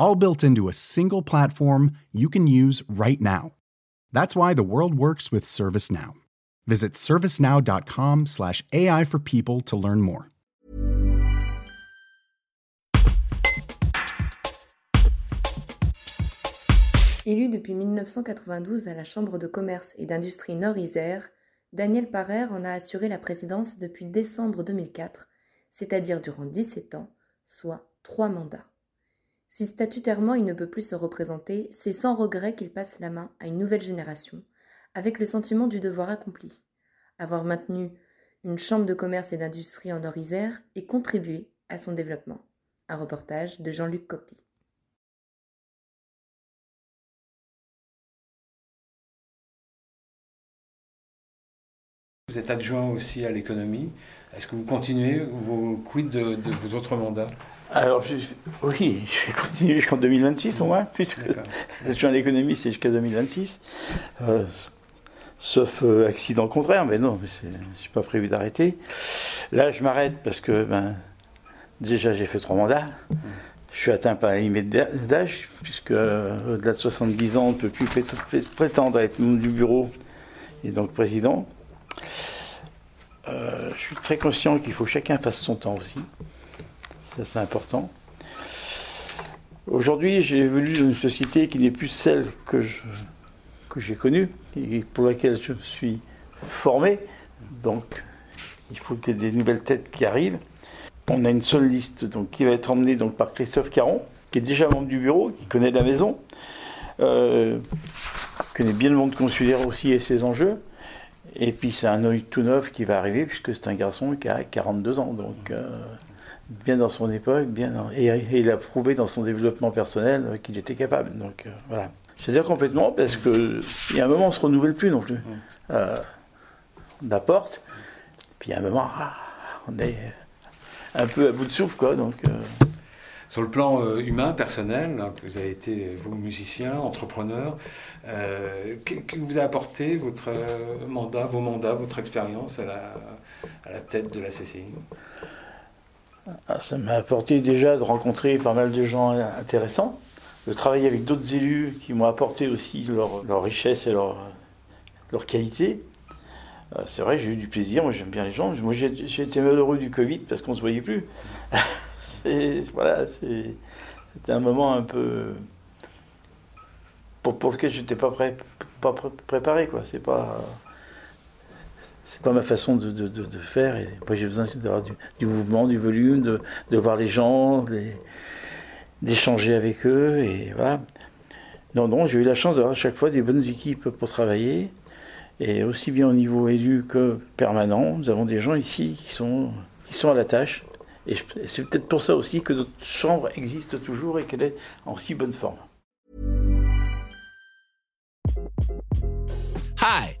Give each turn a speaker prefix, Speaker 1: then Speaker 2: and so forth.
Speaker 1: all built into a single platform you can use right now. That's why the world works with ServiceNow. Visit servicenow.com/slash AI for people to learn more.
Speaker 2: Élu depuis 1992 à la Chambre de commerce et d'industrie Nord-Isère, Daniel Parer en a assuré la présidence depuis décembre 2004, c'est-à-dire durant 17 ans, soit trois mandats. Si statutairement il ne peut plus se représenter, c'est sans regret qu'il passe la main à une nouvelle génération, avec le sentiment du devoir accompli, avoir maintenu une chambre de commerce et d'industrie en Nord-Isère et contribué à son développement. Un reportage de Jean-Luc Copy.
Speaker 3: Vous êtes adjoint aussi à l'économie. Est-ce que vous continuez Vous quid de vos autres mandats?
Speaker 4: Alors, oui, je vais continuer jusqu'en 2026 au moins, puisque je suis un économiste, c'est jusqu'à 2026. Euh, sauf euh, accident contraire, mais non, je n'ai pas prévu d'arrêter. Là, je m'arrête parce que ben, déjà j'ai fait trois mandats. Je suis atteint par la limite d'âge, puisque euh, au-delà de 70 ans, on ne peut plus prétendre être membre du bureau et donc président. je suis très conscient qu'il faut que chacun fasse son temps aussi. C'est important. Aujourd'hui, j'ai dans une société qui n'est plus celle que, que j'ai connue et pour laquelle je me suis formé. Donc, il faut qu'il y ait des nouvelles têtes qui arrivent. On a une seule liste donc, qui va être emmenée donc, par Christophe Caron, qui est déjà membre du bureau, qui connaît la maison, euh, connaît bien le monde consulaire aussi et ses enjeux. Et puis c'est un œil tout neuf qui va arriver, puisque c'est un garçon qui a 42 ans. Donc. Euh, bien dans son époque, bien et, il a prouvé dans son développement personnel qu'il était capable. Donc euh, voilà. Je veux dire complètement parce que il y a un moment on se renouvelle plus non plus. Mm. Euh, on apporte, puis il y a un moment ah, on est un peu à bout de souffle quoi. Donc euh.
Speaker 3: sur le plan humain, personnel, hein, vous avez été vous musicien, entrepreneur, que, vous a apporté votre mandat, vos mandats, votre expérience à la, à la tête de la CCI
Speaker 4: ça m'a apporté déjà de rencontrer pas mal de gens intéressants, de travailler avec d'autres élus qui m'ont apporté aussi leur, richesse et leur, leur qualité. Euh, c'est vrai, j'ai eu du plaisir, moi j'aime bien les gens. Moi j'ai été malheureux du Covid parce qu'on ne se voyait plus. voilà, c'était un moment un peu. pour, pour lequel je n'étais pas, prêt, pas préparé, quoi. C'est pas c'est pas ma façon de, de, de, faire. Et moi, j'ai besoin d'avoir du, du, mouvement, du volume, de, de voir les gens, d'échanger avec eux. Et voilà. Non, non, j'ai eu la chance d'avoir à chaque fois des bonnes équipes pour travailler. Et aussi bien au niveau élu que permanent, nous avons des gens ici qui sont, qui sont à la tâche. Et c'est peut-être pour ça aussi que notre chambre existe toujours et qu'elle est en si bonne forme.
Speaker 5: Hi.